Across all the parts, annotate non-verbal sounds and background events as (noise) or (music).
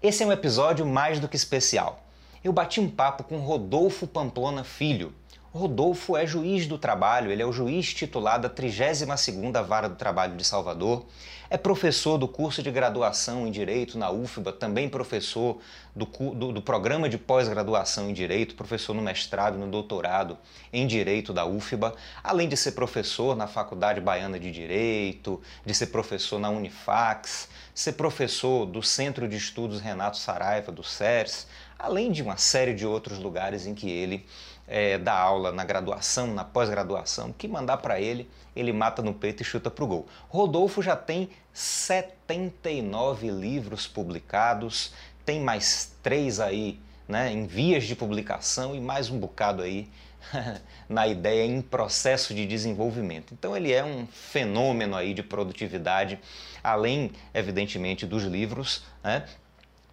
Esse é um episódio mais do que especial. Eu bati um papo com Rodolfo Pamplona Filho. Rodolfo é juiz do trabalho, ele é o juiz titular da 32ª Vara do Trabalho de Salvador, é professor do curso de graduação em Direito na UFBA, também professor do, do, do programa de pós-graduação em Direito, professor no mestrado e no doutorado em Direito da UFBA, além de ser professor na Faculdade Baiana de Direito, de ser professor na Unifax, ser professor do Centro de Estudos Renato Saraiva, do CERS, além de uma série de outros lugares em que ele é, dá aula na graduação, na pós-graduação, que mandar para ele, ele mata no peito e chuta para o gol. Rodolfo já tem 79 livros publicados, tem mais três aí né, em vias de publicação e mais um bocado aí (laughs) na ideia em processo de desenvolvimento. Então ele é um fenômeno aí de produtividade, além evidentemente dos livros, né,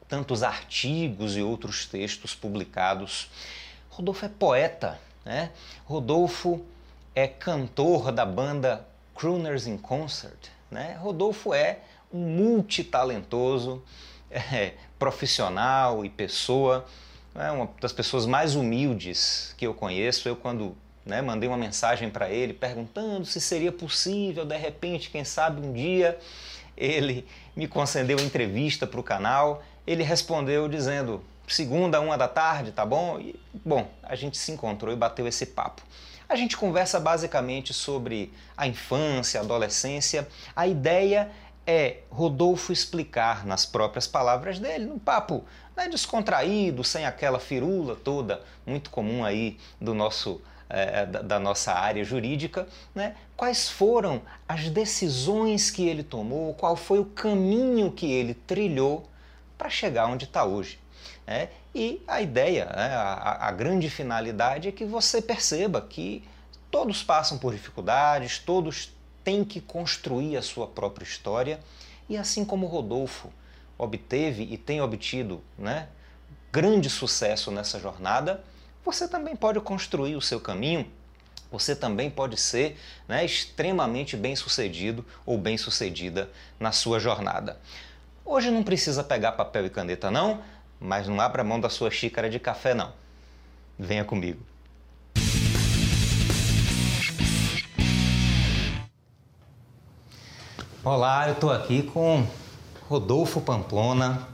tantos artigos e outros textos publicados. Rodolfo é poeta, né? Rodolfo é cantor da banda Crooners in Concert, né? Rodolfo é um multitalentoso, (laughs) é, profissional e pessoa, é uma das pessoas mais humildes que eu conheço. Eu quando né, mandei uma mensagem para ele perguntando se seria possível, de repente, quem sabe um dia ele me concedeu entrevista para o canal. Ele respondeu dizendo: segunda, uma da tarde, tá bom? E, bom, a gente se encontrou e bateu esse papo. A gente conversa basicamente sobre a infância, a adolescência. A ideia é Rodolfo explicar nas próprias palavras dele, num papo né, descontraído, sem aquela firula toda, muito comum aí do nosso é, da, da, nossa área jurídica, né, quais foram as decisões que ele tomou, qual foi o caminho que ele trilhou para chegar onde está hoje. Né? E a ideia, né, a, a grande finalidade é que você perceba que todos passam por dificuldades, todos têm que construir a sua própria história, e assim como Rodolfo obteve e tem obtido né, grande sucesso nessa jornada, você também pode construir o seu caminho, você também pode ser né, extremamente bem sucedido ou bem sucedida na sua jornada. Hoje não precisa pegar papel e caneta, não mas não abra mão da sua xícara de café não. Venha comigo. Olá, eu estou aqui com Rodolfo Pamplona,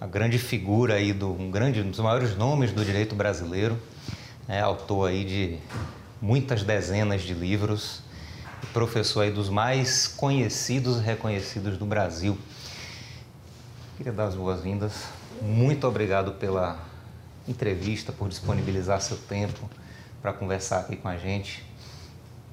a grande figura aí do um grande um dos maiores nomes do direito brasileiro, é autor aí de muitas dezenas de livros, professor aí dos mais conhecidos e reconhecidos do Brasil. Queria dar as boas-vindas muito obrigado pela entrevista, por disponibilizar seu tempo para conversar aqui com a gente.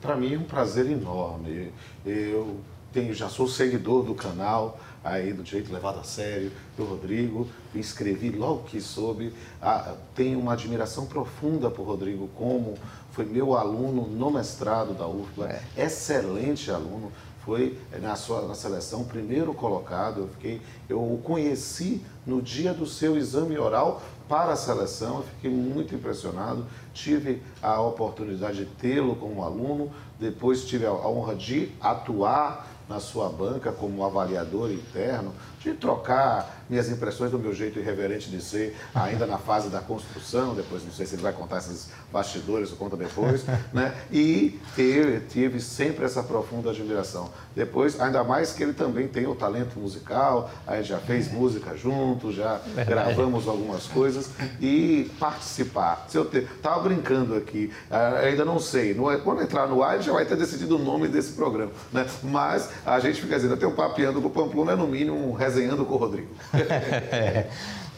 Para mim é um prazer enorme. Eu tenho, já sou seguidor do canal aí do Direito Levado a Sério, do Rodrigo, me inscrevi logo que soube. Ah, tenho uma admiração profunda por Rodrigo, como foi meu aluno no mestrado da UFBA, é. excelente aluno, foi na sua na seleção primeiro colocado. Eu fiquei, eu o conheci no dia do seu exame oral para a seleção. Eu fiquei muito impressionado. Tive a oportunidade de tê-lo como aluno. Depois tive a honra de atuar na sua banca como avaliador interno, de trocar minhas impressões do meu jeito irreverente de ser, ainda na fase da construção, depois não sei se ele vai contar esses bastidores, ou conta depois, (laughs) né? E teve, tive sempre essa profunda admiração. Depois, ainda mais que ele também tem o talento musical, a gente já fez é. música junto, já gravamos algumas coisas e participar. Se eu te, tava brincando aqui, ah, ainda não sei, quando entrar no ar já vai ter decidido o nome desse programa, né? Mas a gente fica dizendo, até o papiando com o Pamplona é no mínimo resenhando com o Rodrigo. (laughs) é.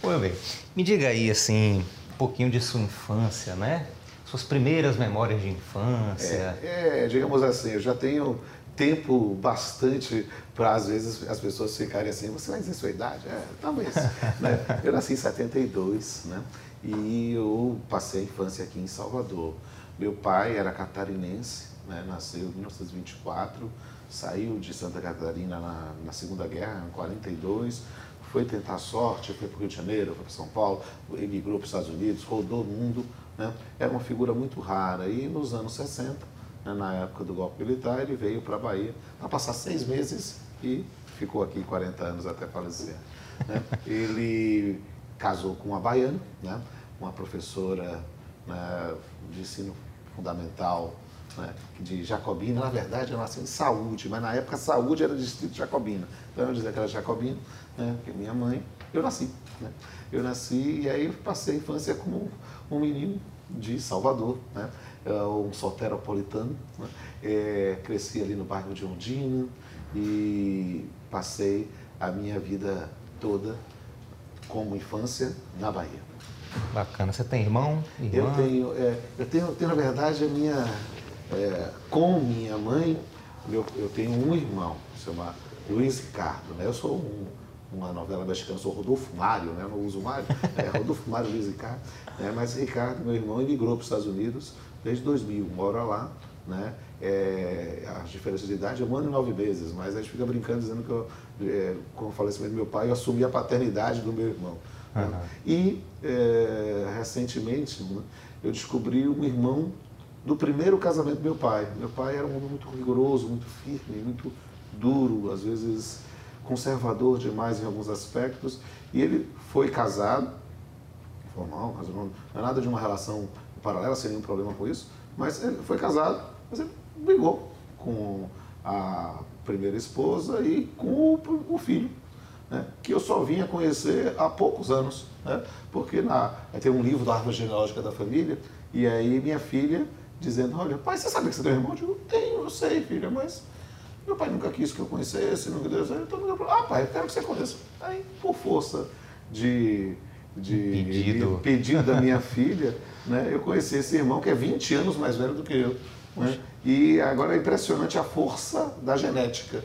Muito bem. Me diga aí, assim, um pouquinho de sua infância, né? Suas primeiras memórias de infância. É, é digamos assim, eu já tenho tempo bastante para, às vezes, as pessoas ficarem assim, você vai dizer sua idade? É, talvez. (laughs) né? Eu nasci em 72, né? E eu passei a infância aqui em Salvador. Meu pai era catarinense, né? nasceu em 1924, saiu de Santa Catarina na, na Segunda Guerra, em 42, foi tentar sorte, foi para o Rio de Janeiro, foi para São Paulo, emigrou para os Estados Unidos, rodou o mundo. Né? Era uma figura muito rara. E nos anos 60, né, na época do golpe militar, ele veio para a Bahia para passar seis meses e ficou aqui 40 anos até falecer. Né? Ele casou com uma baiana, né? uma professora né, de ensino fundamental né, de Jacobina. Na verdade, eu nasci em Saúde, mas na época Saúde era distrito Jacobina. Então eu dizia que era Jacobina, né, porque minha mãe, eu nasci. Né? Eu nasci e aí passei a infância como um menino de Salvador, né? um soteropolitano. Né? É, cresci ali no bairro de Ondina e passei a minha vida toda como infância na Bahia. Bacana. Você tem irmão? Irmã? Eu tenho, é, eu tenho, tenho, na verdade, a minha, é, com minha mãe, eu, eu tenho um irmão, se chama Luiz Ricardo. Né? Eu sou um, uma novela mexicana, sou Rodolfo Mário, né? não uso Mário, (laughs) é Rodolfo Mário Luiz Ricardo. Né? Mas Ricardo, meu irmão, emigrou para os Estados Unidos desde 2000, mora lá. Né? É, as diferenças de idade, um ano e nove meses, mas a gente fica brincando dizendo que eu, é, com o falecimento do meu pai, eu assumi a paternidade do meu irmão. Uhum. Né? E é, recentemente né, eu descobri um irmão do primeiro casamento do meu pai. Meu pai era um homem muito rigoroso, muito firme, muito duro, às vezes conservador demais em alguns aspectos. E ele foi casado, formal, não é nada de uma relação paralela, sem nenhum problema com isso, mas ele foi casado, mas ele brigou com a primeira esposa e com o, filho né, que eu só vinha conhecer há poucos anos, né, porque na, tem um livro da árvore genealógica da família, e aí minha filha dizendo, olha, pai, você sabe que você tem um irmão? Eu digo, tenho, eu sei, filha, mas meu pai nunca quis que eu conhecesse, nunca deu então nunca... Ah, pai, eu quero que você conheça. Aí, por força de, de pedido. pedido da minha (laughs) filha, né, eu conheci esse irmão que é 20 anos mais velho do que eu. Né, e agora é impressionante a força da genética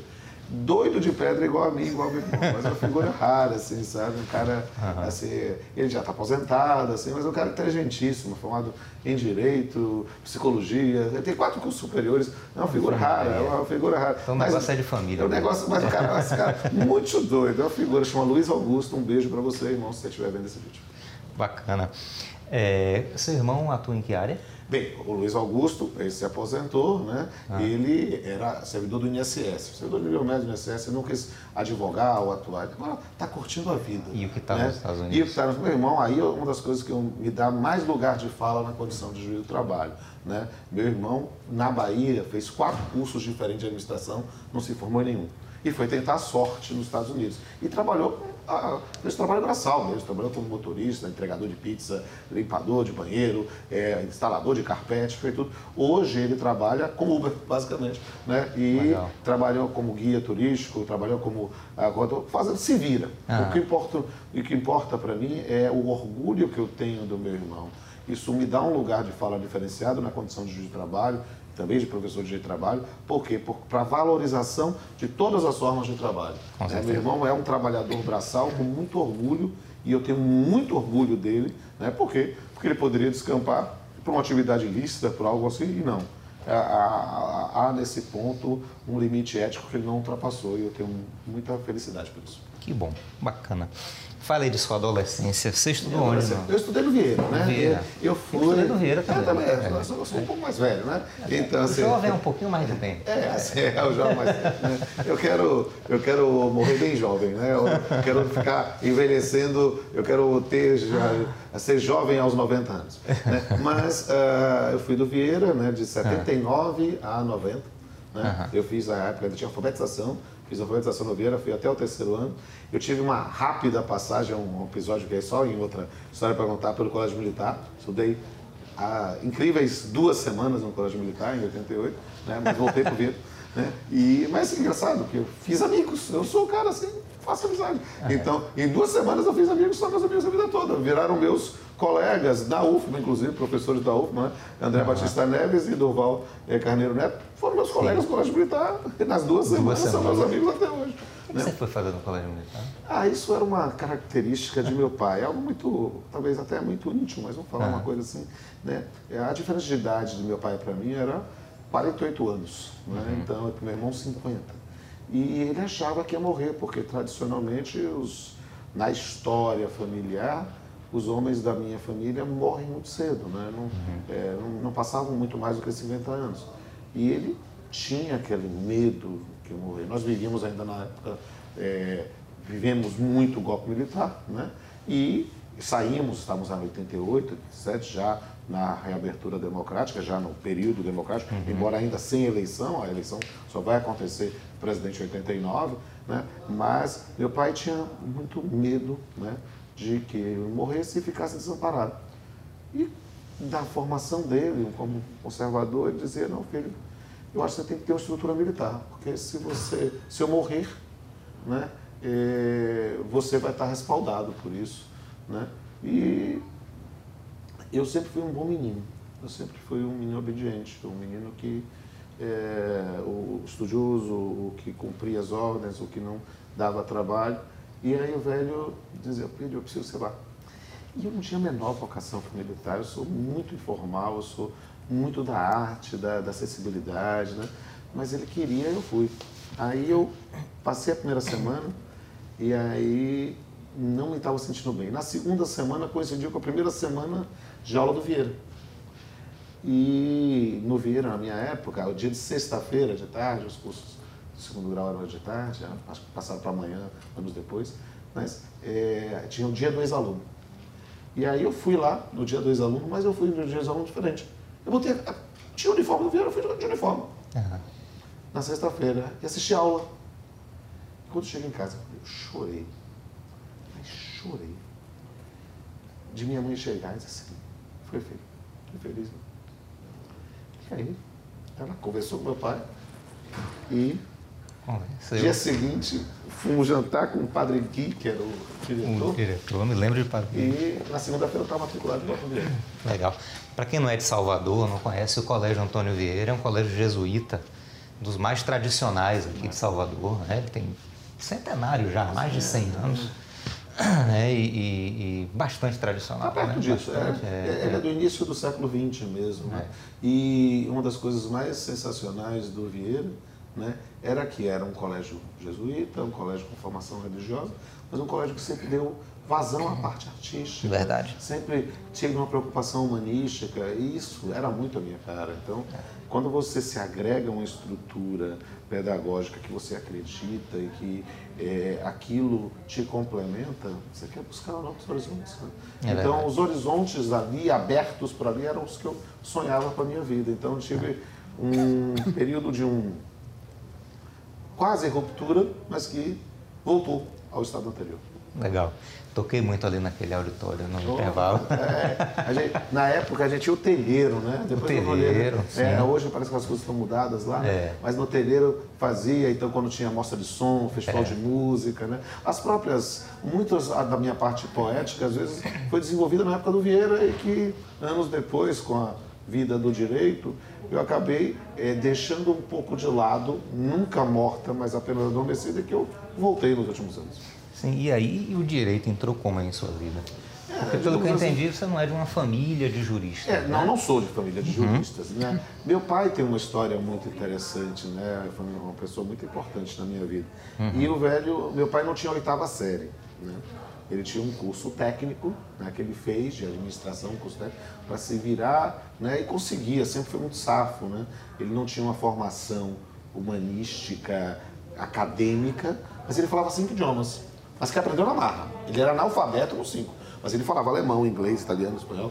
doido de pedra igual a mim, igual a meu irmão, mas é uma figura rara, assim, sabe? Um cara, uhum. assim, ele já está aposentado, assim, mas é um cara inteligentíssimo, formado em Direito, Psicologia, ele tem quatro cursos superiores, é uma figura rara, é uma figura rara. Então o negócio é de família. É um negócio, mas o cara, (laughs) esse cara muito doido, é uma figura, chama Luiz Augusto, um beijo para você, irmão, se você estiver vendo esse vídeo. Bacana. É, seu irmão atua em que área? Bem, o Luiz Augusto, ele se aposentou, né? Ah. Ele era servidor do INSS. Servidor do nível médio do INSS, não quis advogar ou atuar. Agora está curtindo a vida. E o que está né? nos Estados Unidos? E o que está no meu irmão, aí é uma das coisas que eu, me dá mais lugar de fala na condição de juiz do trabalho. Né? Meu irmão, na Bahia, fez quatro cursos diferentes de administração, não se formou em nenhum. E foi tentar a sorte nos Estados Unidos. E trabalhou ah, trabalho braçal mesmo, trabalhou como motorista, entregador de pizza, limpador de banheiro, é, instalador de carpete, foi tudo. Hoje ele trabalha como Uber, (laughs) basicamente, né? E Legal. trabalhou como guia turístico, trabalhou como agora fazendo se vira. Ah. O que importa, o que importa para mim é o orgulho que eu tenho do meu irmão. Isso me dá um lugar de fala diferenciado na condição de trabalho, também de professor de trabalho. Por quê? Para valorização de todas as formas de trabalho. É, meu irmão é um trabalhador braçal com muito orgulho e eu tenho muito orgulho dele. Né? Por quê? Porque ele poderia descampar por uma atividade ilícita, por algo assim, e não. Há, há, há nesse ponto um limite ético que ele não ultrapassou e eu tenho muita felicidade por isso. Que bom, bacana. Fale de sua adolescência. Você estudou onde? Eu estudei no Vieira, né? Vieira. Eu, fui. Eu estudei no Vieira também. Eu também. É. Eu, sou, eu sou um pouco mais velho, né? Então, assim, o jovem é um pouquinho mais de tempo. É, assim, é o jovem mais né? eu quero Eu quero morrer bem jovem, né? Eu quero ficar envelhecendo, eu quero ter já, ser jovem aos 90 anos. Né? Mas uh, eu fui do Vieira, né? De 79 a 90. Né? Eu fiz a época, tinha alfabetização fiz alfabetização no Vieira, fui até o terceiro ano. Eu tive uma rápida passagem, um episódio que é só em outra história para contar, pelo Colégio Militar. Estudei há incríveis duas semanas no Colégio Militar, em 88, né? mas voltei para o Vieira. (laughs) Né? E, mas é engraçado que eu fiz amigos, eu sou o cara assim, faço amizade. Então, em duas semanas eu fiz amigos, só meus amigos a vida toda, viraram meus colegas da UFMA, inclusive, professores da UFMA, né? André uhum. Batista Neves e Durval eh, Carneiro Neto, foram meus colegas do Colégio Militar nas duas, duas semanas, semanas, são meus amigos até hoje. O que né? você foi fazer no Colégio Militar? Ah, isso era uma característica de meu pai, algo muito, talvez até muito íntimo, mas vamos falar uhum. uma coisa assim, né? A diferença de idade de meu pai para mim era 48 anos, né? Uhum. Então, meu irmão 50. E ele achava que ia morrer, porque tradicionalmente os, na história familiar os homens da minha família morrem muito cedo, né? não, uhum. é, não, não, passavam muito mais do que 50 anos. E ele tinha aquele medo que eu morrer. Nós vivíamos ainda na época é, vivemos muito o golpe militar, né? E saímos, estamos em 88, 87, já na reabertura democrática, já no período democrático, uhum. embora ainda sem eleição, a eleição só vai acontecer presidente em 89, né? mas meu pai tinha muito medo né, de que eu morresse e ficasse desamparado. E da formação dele, como conservador, ele dizia, não, filho, eu acho que você tem que ter uma estrutura militar, porque se você, se eu morrer, né, é, você vai estar respaldado por isso. Né? E eu sempre fui um bom menino. Eu sempre fui um menino obediente, um menino que é, o estudioso, o que cumpria as ordens, o que não dava trabalho. E aí o velho dizia, Pedro, eu preciso ser lá. E eu não tinha a menor vocação para militar, eu sou muito informal, eu sou muito da arte, da, da acessibilidade, né? Mas ele queria, eu fui. Aí eu passei a primeira semana e aí não me estava sentindo bem. Na segunda semana coincidiu com a primeira semana de aula do Vieira. E no Vieira, na minha época, o dia de sexta-feira de tarde, os cursos do segundo grau eram de tarde, passaram para amanhã, anos depois, mas é, tinha o dia do ex-aluno. E aí eu fui lá no dia do ex-aluno, mas eu fui no dia do ex-aluno diferente. Eu botei, tinha uniforme do Vieira, eu fui de uniforme. Uhum. Na sexta-feira, e assisti a aula. E quando cheguei em casa, eu chorei chorei. De minha mãe chegar e dizer assim, foi feliz, foi feliz. E aí, ela conversou com meu pai e dia seguinte fomos jantar com o padre Gui, que era o diretor. O diretor, me lembro de padre E na segunda-feira eu estava matriculado em Antônio Vieira. Legal. Para quem não é de Salvador, não conhece o Colégio Antônio Vieira, é um colégio jesuíta, dos mais tradicionais aqui de Salvador. Né? Ele tem centenário já, mais de 100 anos (clears throat) né? E, e, e, bastante tradicional. Está perto né? disso. Bastante, é, é, ele é, é do início do século XX mesmo. Né? É. E uma das coisas mais sensacionais do Vieira né, era que era um colégio jesuíta, um colégio com formação religiosa, mas um colégio que sempre deu vazão à parte artística. Verdade. Sempre tinha uma preocupação humanística, e isso era muito a minha cara. Então, quando você se agrega a uma estrutura pedagógica que você acredita e que é, aquilo te complementa, você quer buscar novos horizontes. Né? É então, os horizontes ali, abertos para ali, eram os que eu sonhava para a minha vida. Então, eu tive um período de um quase ruptura, mas que voltou ao estado anterior. Legal. Toquei muito ali naquele auditório no oh, intervalo. É, gente, na época a gente tinha o telheiro, né? Depois o telheiro. É, hoje parece que as coisas estão mudadas lá, é. mas no telheiro fazia, então quando tinha mostra de som, festival é. de música, né? As próprias, muitas da minha parte poética, às vezes, foi desenvolvida na época do Vieira e que anos depois, com a vida do direito, eu acabei é, deixando um pouco de lado, nunca morta, mas apenas adormecida, que eu voltei nos últimos anos. Sim, e aí o direito entrou como em sua vida? É, Porque, pelo que eu entendi, você não é de uma família de juristas. É, né? Não, não sou de família de uhum. juristas. Uhum. Né? Meu pai tem uma história muito interessante, né? Foi uma pessoa muito importante na minha vida. Uhum. E o velho, meu pai não tinha oitava série. Né? Ele tinha um curso técnico né, que ele fez de administração, um curso técnico, para se virar né, e conseguia, sempre foi muito safo. Né? Ele não tinha uma formação humanística, acadêmica, mas ele falava cinco idiomas mas que aprendeu na marra. Ele era analfabeto no 5. Mas ele falava alemão, inglês, italiano, espanhol,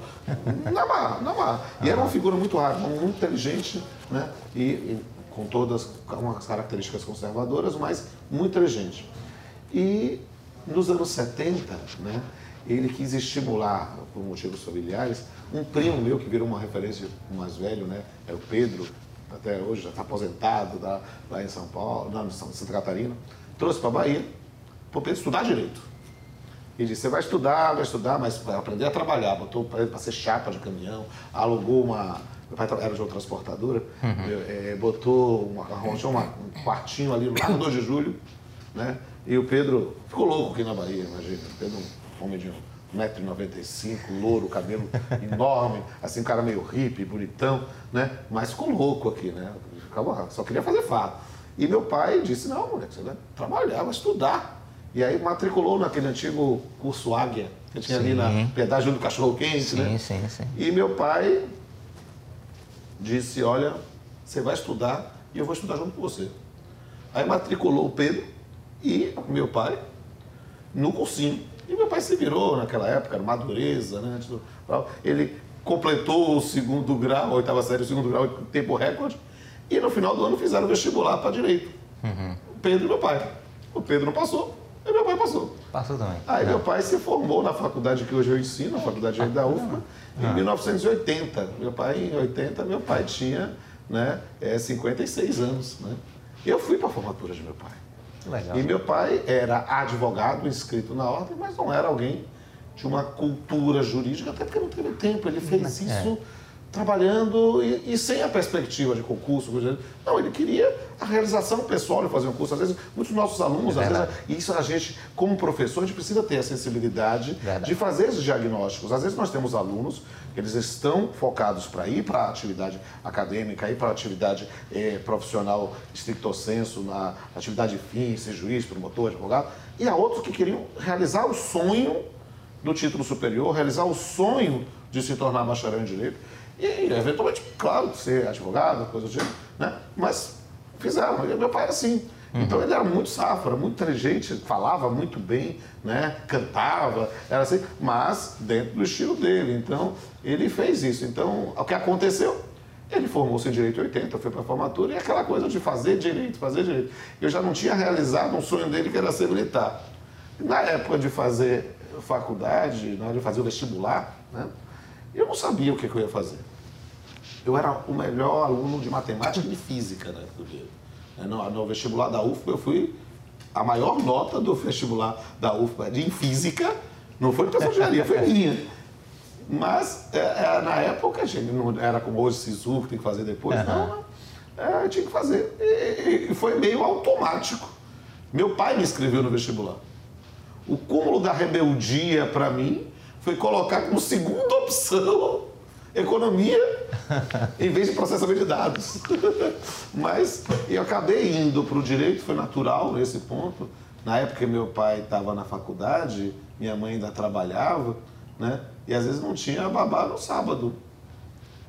na marra, na marra. E era uma figura muito rara, muito inteligente, né? E, e com todas umas características conservadoras, mas muito inteligente. E nos anos 70, né, ele quis estimular, por motivos familiares, um primo meu que virou uma referência mais velho, né, é o Pedro, até hoje já está aposentado tá, lá em São Paulo, não, em Santa Catarina, trouxe para a Bahia para Pedro estudar direito. E disse, você vai estudar, vai estudar, mas vai aprender a trabalhar. Botou para ser chapa de caminhão, alugou uma. Meu pai era de uma transportadora, uhum. é, botou uma, arranjou uma, um quartinho ali no (coughs) 2 de julho, né? E o Pedro ficou louco aqui na Bahia, imagina. O Pedro, um homem de 1,95m, louro, cabelo (laughs) enorme, assim, um cara meio hippie, bonitão, né? Mas ficou louco aqui, né? Ficava, só queria fazer fato. E meu pai disse, não, moleque, você vai trabalhar, vai estudar. E aí matriculou naquele antigo curso Águia, que tinha sim. ali na pedágio do Cachorro Quente, sim, né? Sim, sim, E meu pai disse, olha, você vai estudar e eu vou estudar junto com você. Aí matriculou o Pedro e meu pai no cursinho. E meu pai se virou naquela época, madureza, né? Ele completou o segundo grau, a oitava série, o segundo grau, tempo recorde, e no final do ano fizeram vestibular para direito. Uhum. O Pedro e meu pai. O Pedro não passou, e meu pai passou. Passou também. Aí é. meu pai se formou na faculdade que hoje eu ensino, a faculdade da UFMA, ah. em 1980. Meu pai, em 80, meu pai tinha né, é, 56 anos. Né? Eu fui para a formatura de meu pai. Legal. E meu pai era advogado inscrito na ordem, mas não era alguém de uma cultura jurídica, até porque não teve tempo. Ele fez é. Trabalhando e, e, sem a perspectiva de concurso. Não, ele queria a realização pessoal de fazer um curso. Às vezes, muitos nossos alunos, é às vezes, isso a gente, como professor, a gente precisa ter a sensibilidade Verdade. de fazer esses diagnósticos. Às vezes nós temos alunos eles estão focados para ir para a atividade acadêmica, ir para a atividade eh, profissional estricto senso, na atividade fim, ser juiz, promotor, advogado, e há outros que queriam realizar o sonho do título superior, realizar o sonho de se tornar bacharel em direito e, eventualmente, claro, ser advogado, coisa do tipo, né? Mas fizeram. Meu pai era assim. Uhum. Então ele era muito safra, muito inteligente, falava muito bem, né? cantava, era assim, mas dentro do estilo dele. Então ele fez isso. Então o que aconteceu? Ele formou-se em Direito 80, foi para a formatura e aquela coisa de fazer direito, fazer direito. Eu já não tinha realizado um sonho dele que era ser militar. Na época de fazer faculdade, na hora de fazer o vestibular, né? eu não sabia o que, eu ia fazer. Eu era o melhor aluno de matemática e de física né, do dia. No, no vestibular da UFBA, eu fui a maior nota do vestibular da UFBA de, em física, não foi de engenharia, foi minha. Mas é, é, na época a gente não era como hoje, SISU, que tem que fazer depois, uhum. não, é, tinha que fazer. E, e, foi meio automático. Meu pai me inscreveu no vestibular. O cúmulo da rebeldia para mim foi colocar como segunda opção economia (laughs) em vez de processamento de dados. (laughs) Mas eu acabei indo para o direito, foi natural nesse ponto. Na época meu pai estava na faculdade, minha mãe ainda trabalhava, né? E às vezes não tinha babá no sábado.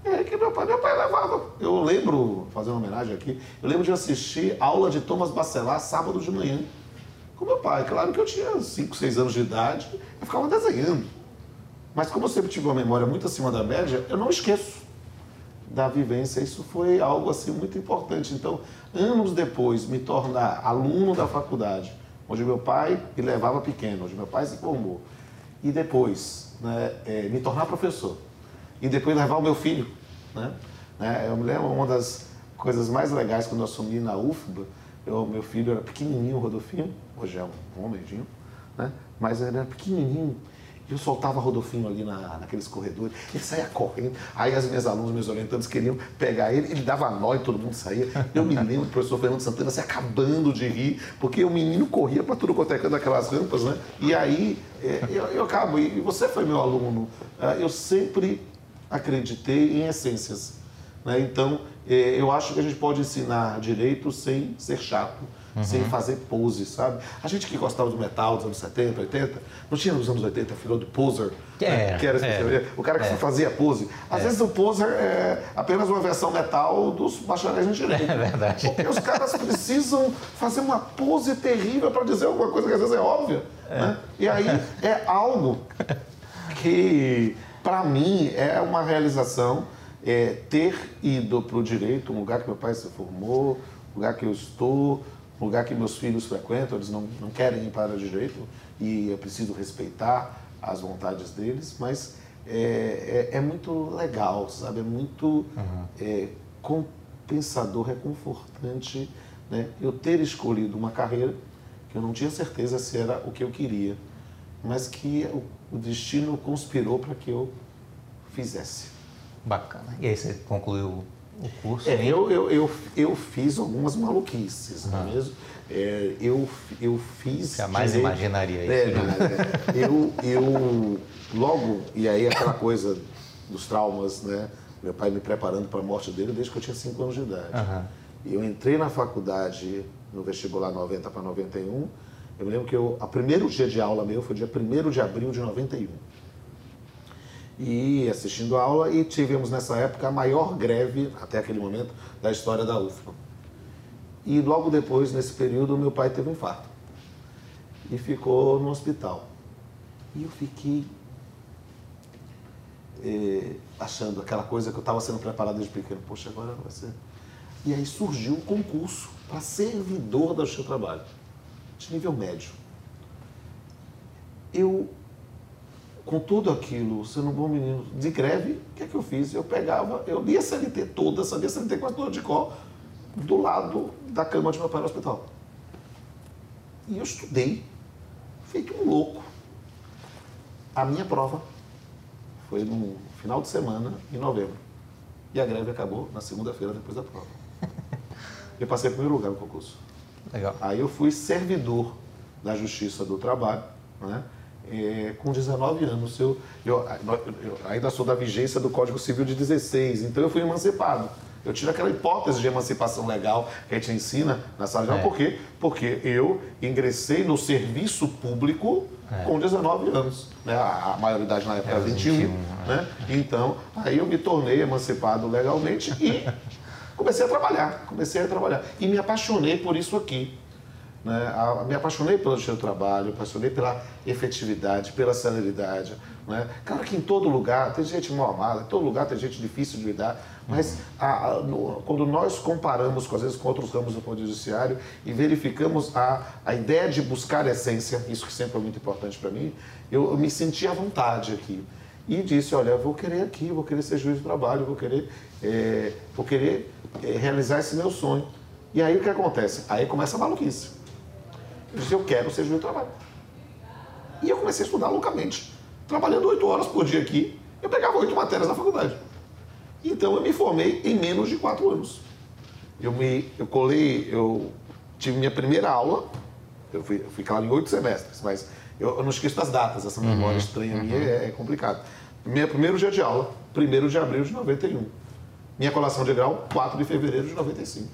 Aí que meu pai, meu pai levava. Eu lembro, fazendo uma homenagem aqui, eu lembro de assistir aula de Thomas Bacelar sábado de manhã com meu pai. Claro que eu tinha 5, 6 anos de idade, eu ficava desenhando. Mas como eu sempre tive uma memória muito acima da média, eu não esqueço da vivência. Isso foi algo assim muito importante. Então, anos depois, me tornar aluno da faculdade, onde meu pai me levava pequeno, onde meu pai se formou, e depois né, é, me tornar professor, e depois levar o meu filho. Né? né eu me lembro uma das coisas mais legais quando eu assumi na UFBA, eu, meu filho era pequenininho, Rodolfinho, hoje é um homemzinho, né? mas ele era pequenininho, eu soltava Rodolfinho ali na, naqueles corredores, ele saía correndo. Aí as minhas alunas, meus orientantes queriam pegar ele, ele dava nó e todo mundo saía. Eu me lembro do professor Fernando Santana se acabando de rir, porque o menino corria para tudo quanto é daquelas rampas, né? E aí é, eu, eu acabo, e você foi meu aluno, é, eu sempre acreditei em essências. Né? Então, é, eu acho que a gente pode ensinar direito sem ser chato uhum. sem fazer pose, sabe? A gente que gostava do metal dos anos 70, 80, não tinha nos anos 80 a figura do poser, é, né? que era é, o cara que é. fazia pose. Às é. vezes o poser é apenas uma versão metal dos bacharéis em direito. (laughs) É verdade. Porque os caras precisam fazer uma pose terrível para dizer alguma coisa que às vezes é óbvia. É. Né? E aí é algo que, para mim, é uma realização é, ter ido para o direito, um lugar que meu pai se formou, um lugar que eu estou, lugar que meus filhos frequentam, eles não, não querem ir para direito e eu preciso respeitar as vontades deles, mas é, é, é muito legal, sabe? É muito uhum. é, compensador, reconfortante né? eu ter escolhido uma carreira que eu não tinha certeza se era o que eu queria, mas que o, o destino conspirou para que eu fizesse. Bacana. E aí você concluiu o curso? É, eu, eu, eu, eu fiz algumas maluquices, não é mesmo? É, eu, eu fiz. Jamais direito, imaginaria isso. É, é, eu, eu, logo, e aí aquela coisa dos traumas, né? Meu pai me preparando para a morte dele desde que eu tinha 5 anos de idade. Uhum. Eu entrei na faculdade no vestibular 90 para 91. Eu me lembro que o primeiro dia de aula meu foi dia 1 de abril de 91 e assistindo a aula e tivemos nessa época a maior greve até aquele momento da história da UFBA. E logo depois, nesse período, meu pai teve um infarto. e ficou no hospital. E eu fiquei eh, achando aquela coisa que eu estava sendo preparado desde pequeno. Poxa, agora vai ser. E aí surgiu um concurso para servidor do seu trabalho, de nível médio. Eu, com tudo aquilo, sendo um bom menino de greve, o que é que eu fiz? Eu pegava, eu lia a CLT toda, sabia a CLT quase toda de cor, do lado da cama de meu pai no hospital. E eu estudei, feito um louco. A minha prova foi no final de semana, em novembro. E a greve acabou na segunda-feira, depois da prova. (laughs) Eu passei em primeiro lugar no concurso. Legal. Aí eu fui servidor da Justiça do Trabalho, né? É, com 19 anos. Eu, eu, eu, ainda sou da vigência do Código Civil de 16, então eu fui emancipado. Eu tive aquela hipótese de emancipação legal que a gente ensina na sala de aula. É. Por quê? Porque eu ingressei no serviço público é. com 19 anos. Né? A, a maioridade na época era 21. 21 né? Então, aí eu me tornei emancipado legalmente e (laughs) comecei a trabalhar. Comecei a trabalhar. E me apaixonei por isso aqui. Né? A, me apaixonei pelo seu trabalho, apaixonei pela efetividade, pela celeridade. Né? Claro que em todo lugar tem gente mal amada, em todo lugar tem gente difícil de lidar, mas a, a, no, quando nós comparamos, às vezes, com outros ramos do Poder Judiciário e verificamos a, a ideia de buscar essência, isso que sempre é muito importante para mim, eu, eu, me senti à vontade aqui. E disse, olha, vou querer aqui, vou querer ser juiz de trabalho, vou querer, é, vou querer é, realizar esse meu sonho. E aí o que acontece? Aí começa a maluquice. Eu disse, eu quero ser juiz de trabalho. E eu comecei a estudar loucamente trabalhando oito horas por dia aqui, eu pegava oito matérias na faculdade. Então eu me formei em menos de quatro anos. Eu me, eu colei, eu tive minha primeira aula, eu fui, eu fui claro em oito semestres, mas eu, eu, não esqueço das datas, essa memória uhum, estranha uhum. minha é, é complicada. Meu primeiro dia de aula, 1 de abril de 91. Minha colação de grau, 4 de fevereiro de 95.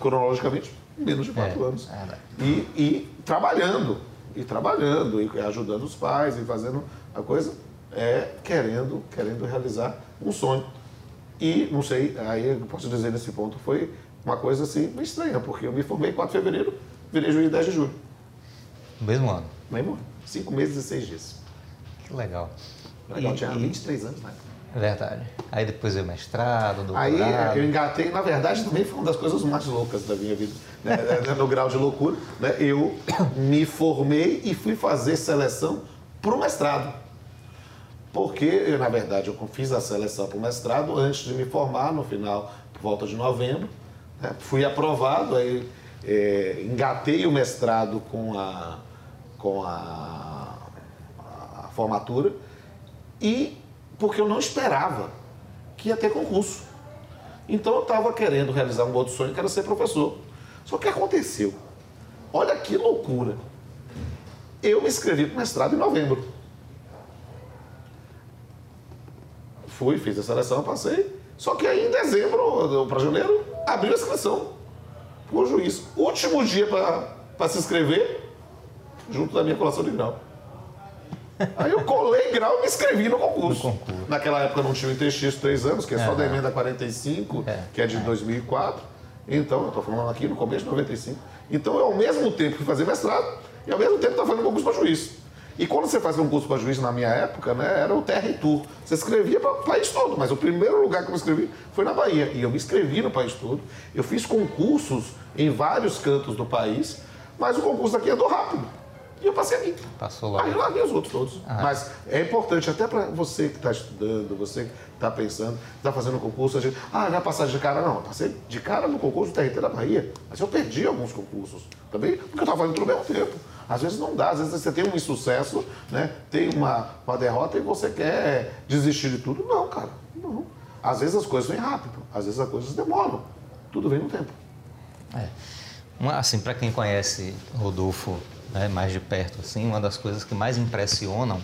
Cronologicamente, menos de quatro é, anos. É e, e trabalhando, e trabalhando, e ajudando os pais, e fazendo a coisa é querendo, querendo realizar um sonho. E, não sei, aí eu posso dizer nesse ponto, foi uma coisa assim estranha, porque eu me formei em 4 de fevereiro, virei juiz 10 de julho. Mesmo ano? Mesmo ano. Cinco meses e seis dias. Que legal. Legal, e, tinha e... 23 anos, né? É verdade. Aí depois veio mestrado, doutorado. Aí eu engatei, na verdade, também foi uma das coisas mais loucas da minha vida, né? no grau de loucura. Né? Eu me formei e fui fazer seleção para o mestrado porque eu, na verdade, eu fiz a seleção para o mestrado antes de me formar, no final, por volta de novembro. Né? Fui aprovado, aí é, engatei o mestrado com a, com a, a formatura e porque eu não esperava que ia ter concurso. Então eu estava querendo realizar um outro sonho, que era ser professor. Só que aconteceu. Olha que loucura. Eu me inscrevi para mestrado em novembro. Fui, fiz a seleção, passei. Só que aí em dezembro, para janeiro, abriu a inscrição o juiz. Último dia para se inscrever, junto da minha colação de grau. Aí eu colei grau e me inscrevi no concurso. no concurso. Naquela época não tinha o interstício três anos, que é, só da emenda 45, é, que é de é. 2004. Então, eu estou falando aqui no começo de 95. Então, eu ao mesmo tempo que fazer mestrado e ao mesmo tempo estava fazendo concurso para juiz. E quando você faz concurso para juiz na minha época, né, era o TR Tour. Você escrevia para o país todo, mas o primeiro lugar que eu me inscrevi foi na Bahia. E eu me inscrevi no país todo. Eu fiz concursos em vários cantos do país, mas o concurso aqui andou rápido. E eu passei aqui. Passou lá. Aí eu larguei os outros todos. Ah. Mas é importante, até para você que está estudando, você que está pensando, está fazendo concurso, a gente, ah, vai passar de cara. Não, eu passei de cara no concurso do TRT da Bahia. Mas eu perdi alguns concursos também, porque eu estava fazendo tudo ao mesmo tempo. Às vezes não dá, às vezes você tem um insucesso, né? tem uma, uma derrota e você quer desistir de tudo. Não, cara, não. Às vezes as coisas vêm rápido, às vezes as coisas demoram. Tudo vem no tempo. É. Assim, para quem conhece Rodolfo né, mais de perto, assim, uma das coisas que mais impressionam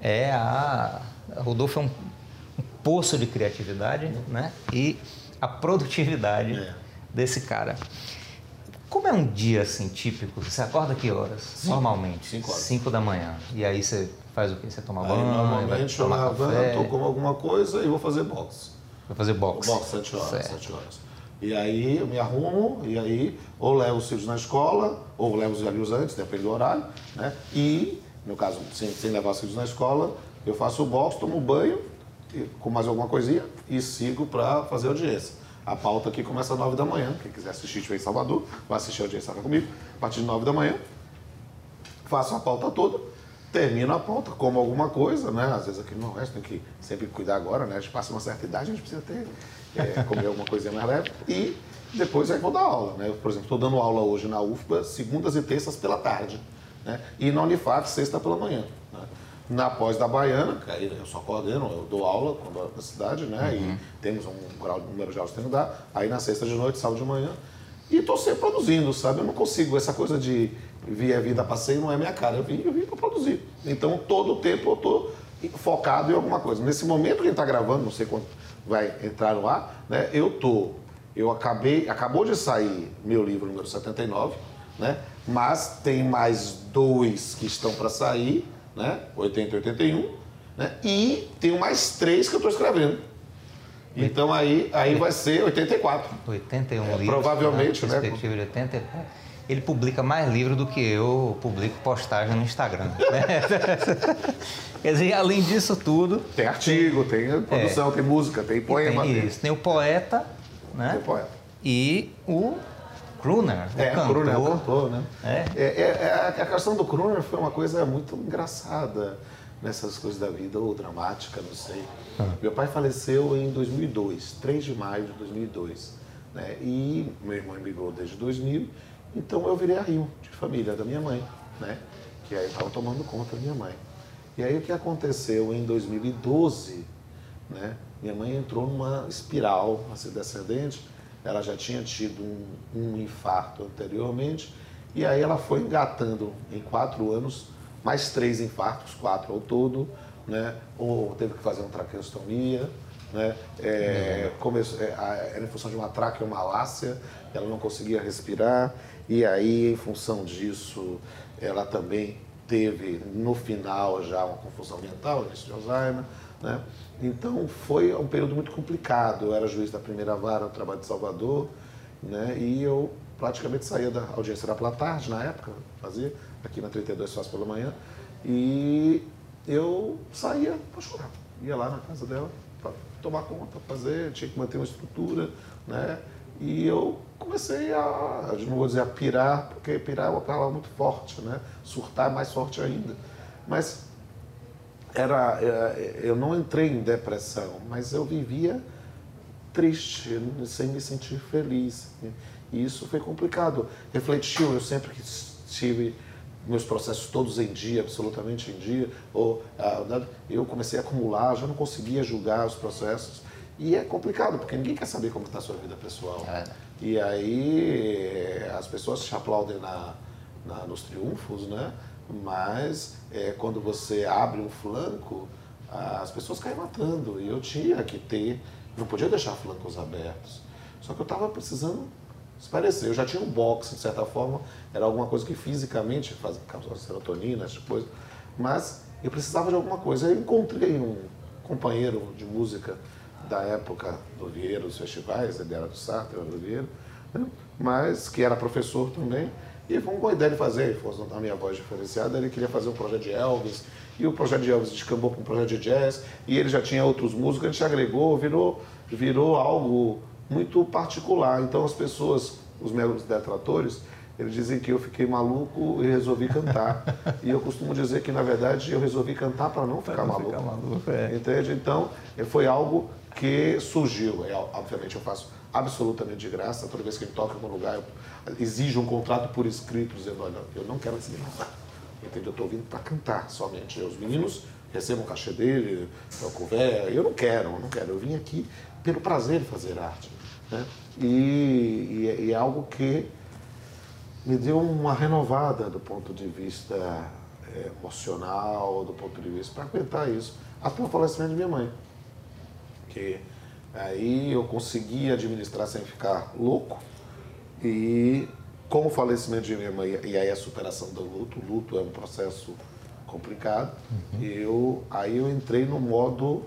é a. Rodolfo é um, um poço de criatividade né, e a produtividade é. desse cara. Como é um dia assim típico? Você acorda que horas? Cinco. Normalmente? Cinco horas. Cinco da manhã. E aí você faz o quê? Você toma banho? Normalmente eu levanto, como alguma coisa e vou fazer boxe. Vou fazer boxe? Boxe, sete horas, certo. sete horas. E aí eu me arrumo, e aí ou levo os filhos na escola, ou levo os velhos antes, depende do horário, né? E, no caso, sem, sem levar os filhos na escola, eu faço o box, tomo banho, com mais alguma coisinha, e sigo para fazer audiência. A pauta aqui começa às 9 da manhã. Quem quiser assistir, estiver em Salvador, vai assistir a audiência comigo, a partir de 9 da manhã. Faço a pauta toda, termino a pauta, como alguma coisa, né? Às vezes aqui no Nordeste tem que sempre cuidar agora, né? A gente passa uma certa idade, a gente precisa ter, é, comer alguma coisinha mais leve. E depois aí vou dar aula, né? Eu, por exemplo, estou dando aula hoje na UFBA, segundas e terças pela tarde, né? E na Unifat, sexta pela manhã. Né? Na pós da Baiana, que aí eu só coordeno, eu dou aula quando na cidade, né? Uhum. E temos um grau, um número de aulas que tem que dar. Aí na sexta de noite, sábado de manhã. E estou sempre produzindo, sabe? Eu não consigo essa coisa de vir a vida passeio não é minha cara. Eu vim, eu vim para produzir. Então, todo o tempo eu estou focado em alguma coisa. Nesse momento que a gente está gravando, não sei quando vai entrar no ar, né? Eu tô, eu acabei, acabou de sair meu livro número 79, né? Mas tem mais dois que estão para sair, né? 80 e 81, né? E tem mais três que eu estou escrevendo. Então aí, aí vai ser 84. 81 é, livros. Provavelmente, né? Perspectiva de 84 ele publica mais livro do que eu publico postagem no Instagram. Né? (laughs) Quer dizer, além disso tudo. Tem artigo, tem produção, é, tem música, tem poema. Tem, isso, tem o poeta, né? Tem poeta. E o crooner, o é, cantor. Crooner, o cantor, né? É. É, é, é a questão do crooner foi uma coisa muito engraçada nessas coisas da vida, ou dramática, não sei. Ah. Meu pai faleceu em 2002, 3 de maio de 2002. Né? E meu irmão emigrou desde 2000 então eu virei arrimo de família da minha mãe, né? Que aí estava tomando conta da minha mãe. E aí o que aconteceu em 2012, né? Minha mãe entrou numa espiral assim, descendente, ela já tinha tido um, um infarto anteriormente, e aí ela foi engatando em quatro anos mais três infartos, quatro ao todo, né? Ou teve que fazer uma traqueostomia, né? É, começou, é, era em função de uma traqueomalácia, ela não conseguia respirar. E aí, em função disso, ela também teve no final já uma confusão mental, início de Alzheimer, né? Então foi um período muito complicado. Eu era juiz da primeira vara no trabalho de Salvador, né? E eu praticamente saía da audiência da Platarde na época, fazia aqui na 32 faz pela manhã, e eu saía para chorar. Ia lá na casa dela tomar conta, fazer, tinha que manter uma estrutura, né? E eu comecei a, não vou dizer a pirar, porque pirar é uma palavra muito forte, né? Surtar é mais forte ainda. Mas era, é, eu não entrei em depressão, mas eu vivia triste, sem me sentir feliz. E isso foi complicado. Refletiu, eu sempre tive meus processos todos em dia, absolutamente em dia, ou ah, eu comecei a acumular, já não conseguia julgar os processos. E é complicado, porque ninguém quer saber como está a sua vida pessoal. É. E aí as pessoas te aplaudem na, na, nos triunfos, né? Mas é, quando você abre um flanco, as pessoas caem matando. E eu tinha que ter, não podia deixar flancos abertos. Só que eu estava precisando esparecer. Eu já tinha um boxe, de certa forma, era alguma coisa que fisicamente causava serotonina, essa coisa. Mas eu precisava de alguma coisa. Eu encontrei um companheiro de música da época do Vieira, dos festivais, ele era do Sartre, era do Vieira, né? mas que era professor também. E foi uma boa ideia de fazer, fosse a minha voz diferenciada, ele queria fazer um projeto de Elvis, e o projeto de Elvis descambou para um projeto de jazz, e ele já tinha outros músicos, a gente agregou, virou, virou algo muito particular. Então as pessoas, os meus detratores, eles dizem que eu fiquei maluco e resolvi cantar. (laughs) e eu costumo dizer que, na verdade, eu resolvi cantar para não ficar não maluco. Ficar maluco é. Entende? Então, foi algo que surgiu. É, obviamente eu faço absolutamente de graça, toda vez que ele toca em algum lugar, eu exijo um contrato por escrito, dizendo, olha, eu não quero receber nada. Entende? Eu estou vindo para cantar somente. Os meninos recebam o cachê dele, o couvert, eu não quero, eu não quero. Eu vim aqui pelo prazer de fazer arte. Né? E, e, e é algo que me deu uma renovada do ponto de vista é, emocional, do ponto de vista para aguentar isso, até o falecimento de minha mãe porque aí eu consegui administrar sem ficar louco e com o falecimento de minha mãe e aí a superação do luto, o luto é um processo complicado, uhum. eu aí eu entrei no modo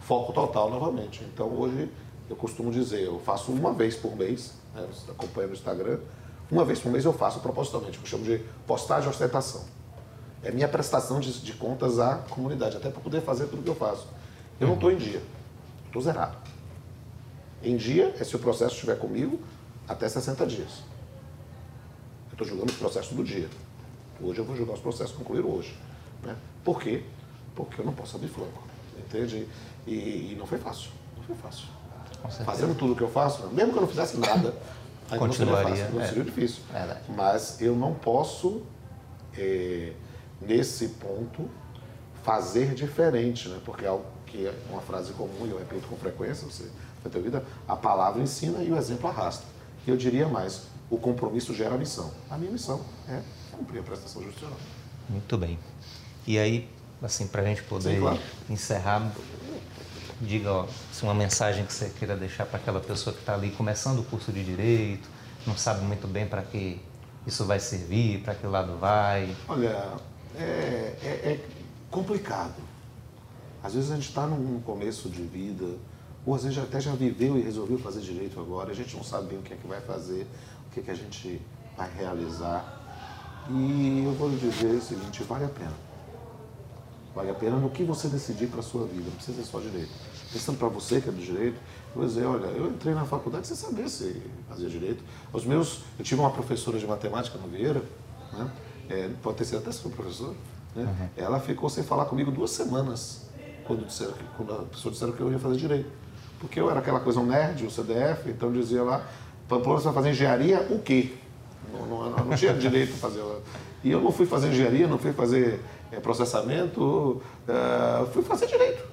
foco total novamente. Então hoje eu costumo dizer, eu faço uma vez por mês, né, você acompanha no Instagram, uma vez por mês eu faço propositalmente, eu chamo de postagem ostentação. É minha prestação de, de contas à comunidade, até para poder fazer tudo que eu faço. Eu não estou em dia, estou zerado. Em dia é se o processo estiver comigo até 60 dias. Eu estou julgando os processos do dia. Hoje eu vou julgar os processos concluídos hoje. Né? Por quê? Porque eu não posso abrir flanco. Entende? E, e não foi fácil. Não foi fácil. Fazendo tudo o que eu faço, mesmo que eu não fizesse nada, (laughs) Continuaria. não seria, fácil, não é. seria difícil. Verdade. Mas eu não posso, é, nesse ponto, fazer diferente, né? porque é algo que é uma frase comum e eu repito com frequência, você vai ter vida, a palavra ensina e o exemplo arrasta. E eu diria mais, o compromisso gera a missão. A minha missão é cumprir a prestação justicional. Muito bem. E aí, assim, para a gente poder Sim, claro. encerrar, diga ó, se uma mensagem que você queira deixar para aquela pessoa que está ali começando o curso de direito, não sabe muito bem para que isso vai servir, para que lado vai. Olha, é, é- é complicado. Às vezes a gente está num começo de vida, ou às vezes até já viveu e resolveu fazer direito agora, a gente não sabe bem o que é que vai fazer, o que é que a gente vai realizar. E eu vou lhe dizer o seguinte, vale a pena. Vale a pena no que você decidir para a sua vida, não precisa ser só direito. Pensando para você que é do direito, eu vou dizer, olha, eu entrei na faculdade sem saber se fazia direito. Os meus, eu tive uma professora de matemática no Vieira, né? É, pode ter sido até sua professora, né? Ela ficou sem falar comigo duas semanas quando, disseram que, quando a pessoa disseram que eu ia fazer direito. Porque eu era aquela coisa um nerd, um CDF, então dizia lá, Pamplona, você vai fazer engenharia, o quê? Não, não, não tinha direito a fazer. E eu não fui fazer engenharia, não fui fazer processamento, eh, fui fazer direito.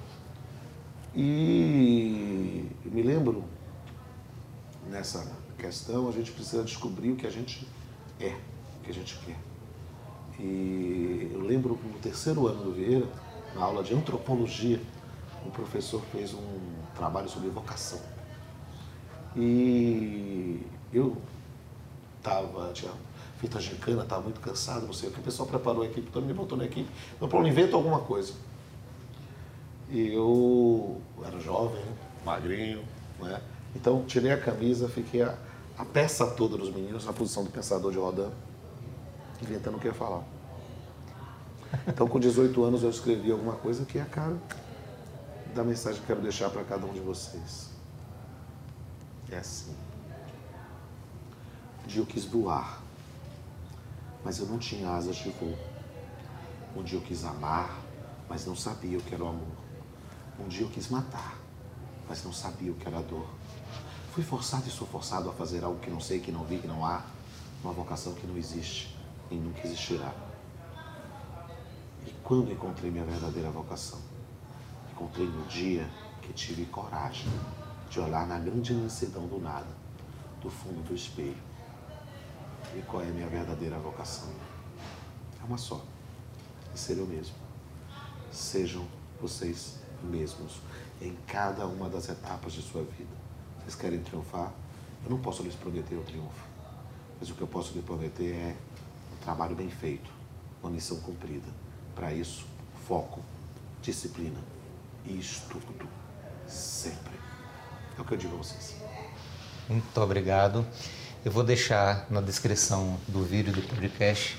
E me lembro, nessa questão, a gente precisa descobrir o que a gente é, o que a gente quer. E eu lembro no terceiro ano do Vieira, na aula de antropologia, o professor fez um trabalho sobre vocação. E eu estava, tinha feito a gincana, estava muito cansado, não sei o que. O pessoal preparou a equipe, todo me botou na equipe. Então, Paulo, inventa alguma coisa. E eu era jovem, né? magrinho, né? Então, tirei a camisa, fiquei a, a peça toda dos meninos na posição do pensador de Rodin, inventando o que ia falar. Então, com 18 anos, eu escrevi alguma coisa que é a cara da mensagem que quero deixar para cada um de vocês. É assim. Um dia eu quis voar, mas eu não tinha asas de voo. Um dia eu quis amar, mas não sabia o que era o amor. Um dia eu quis matar, mas não sabia o que era a dor. Fui forçado e sou forçado a fazer algo que não sei, que não vi, que não há. Uma vocação que não existe e nunca existirá. E quando encontrei minha verdadeira vocação? Encontrei no dia que tive coragem de olhar na grande imensidão do nada, do fundo do espelho. E qual é a minha verdadeira vocação? É uma só. É ser eu mesmo. Sejam vocês mesmos em cada uma das etapas de sua vida. Vocês querem triunfar? Eu não posso lhes prometer o triunfo. Mas o que eu posso lhe prometer é um trabalho bem feito, uma missão cumprida. Para isso, foco, disciplina e estudo. Sempre. É o que eu digo a vocês. Muito obrigado. Eu vou deixar na descrição do vídeo do podcast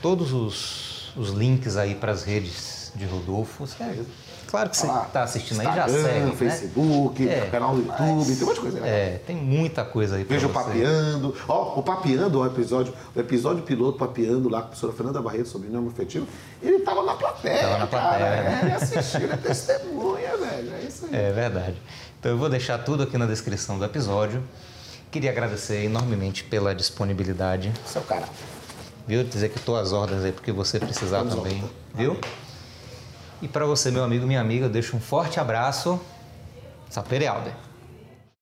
todos os, os links aí para as redes de Rodolfo. É, claro que você está assistindo aí, já Instagram, segue, né? Facebook, É, canal do YouTube, mas- tem um monte de coisa legal. É, tem muita coisa aí Veja o Papeando. Ó, o Papeando, o episódio, o episódio piloto Papeando lá com a professora Fernanda Barreto sobre nome afetivo, ele tava na plateia. Tava na plateia, cara. né? Ele assistiu, ele é testemunha, velho. É isso aí. É verdade. Então eu vou deixar tudo aqui na descrição do episódio. Queria agradecer enormemente pela disponibilidade, Seu cara. viu? Dizer que estou às ordens aí porque você precisar Vamos também, viu? E para você, meu amigo, minha amiga, eu deixo um forte abraço. Sapere Alder.